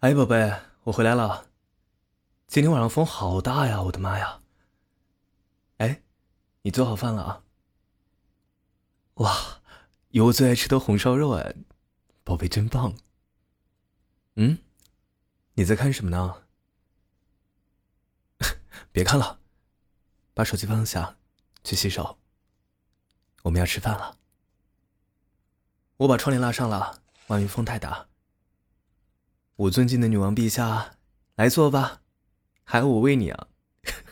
哎，宝贝，我回来了。今天晚上风好大呀，我的妈呀！哎，你做好饭了啊？哇，有我最爱吃的红烧肉哎，宝贝真棒。嗯，你在看什么呢？别看了，把手机放下，去洗手。我们要吃饭了。我把窗帘拉上了，外面风太大。我尊敬的女王陛下，来坐吧，还要我喂你啊？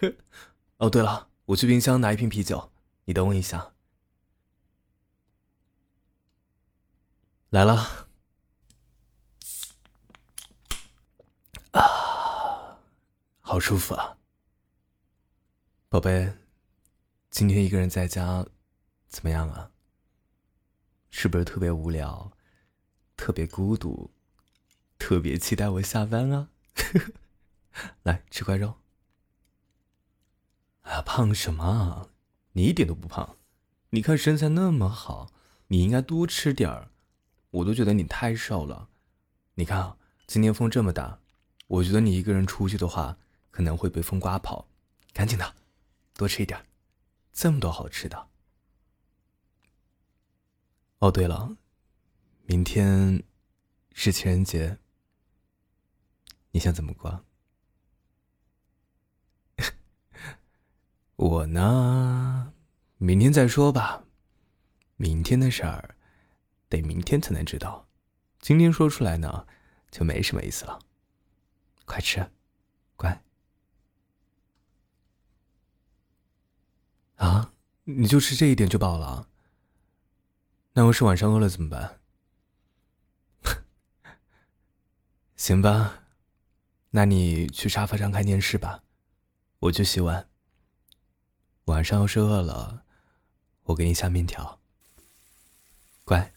哦，对了，我去冰箱拿一瓶啤酒，你等我一下。来了。啊，好舒服啊，宝贝，今天一个人在家，怎么样啊？是不是特别无聊，特别孤独，特别期待我下班啊？来吃块肉。啊，胖什么？你一点都不胖，你看身材那么好，你应该多吃点儿。我都觉得你太瘦了。你看啊，今天风这么大，我觉得你一个人出去的话，可能会被风刮跑。赶紧的，多吃一点，这么多好吃的。哦，对了，明天是情人节，你想怎么过？我呢，明天再说吧。明天的事儿，得明天才能知道。今天说出来呢，就没什么意思了。快吃，乖。啊，你就吃这一点就饱了？那要是晚上饿了怎么办？行吧，那你去沙发上看电视吧，我去洗碗。晚上要是饿了，我给你下面条。乖，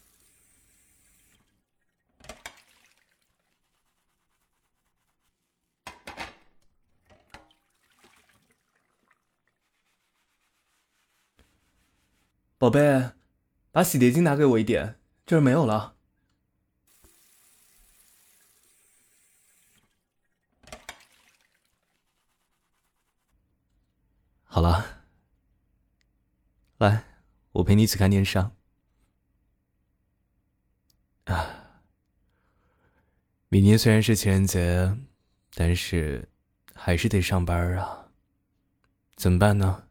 宝贝。把洗洁精拿给我一点，这儿没有了。好了，来，我陪你一起看电视。啊，明天虽然是情人节，但是还是得上班啊。怎么办呢？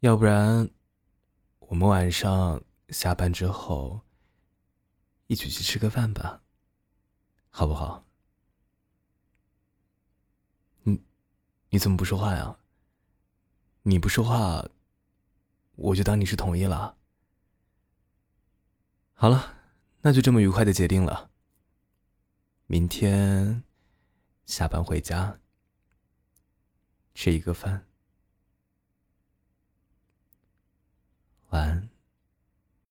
要不然。我们晚上下班之后一起去吃个饭吧，好不好？你你怎么不说话呀？你不说话，我就当你是同意了。好了，那就这么愉快的决定了。明天下班回家吃一个饭。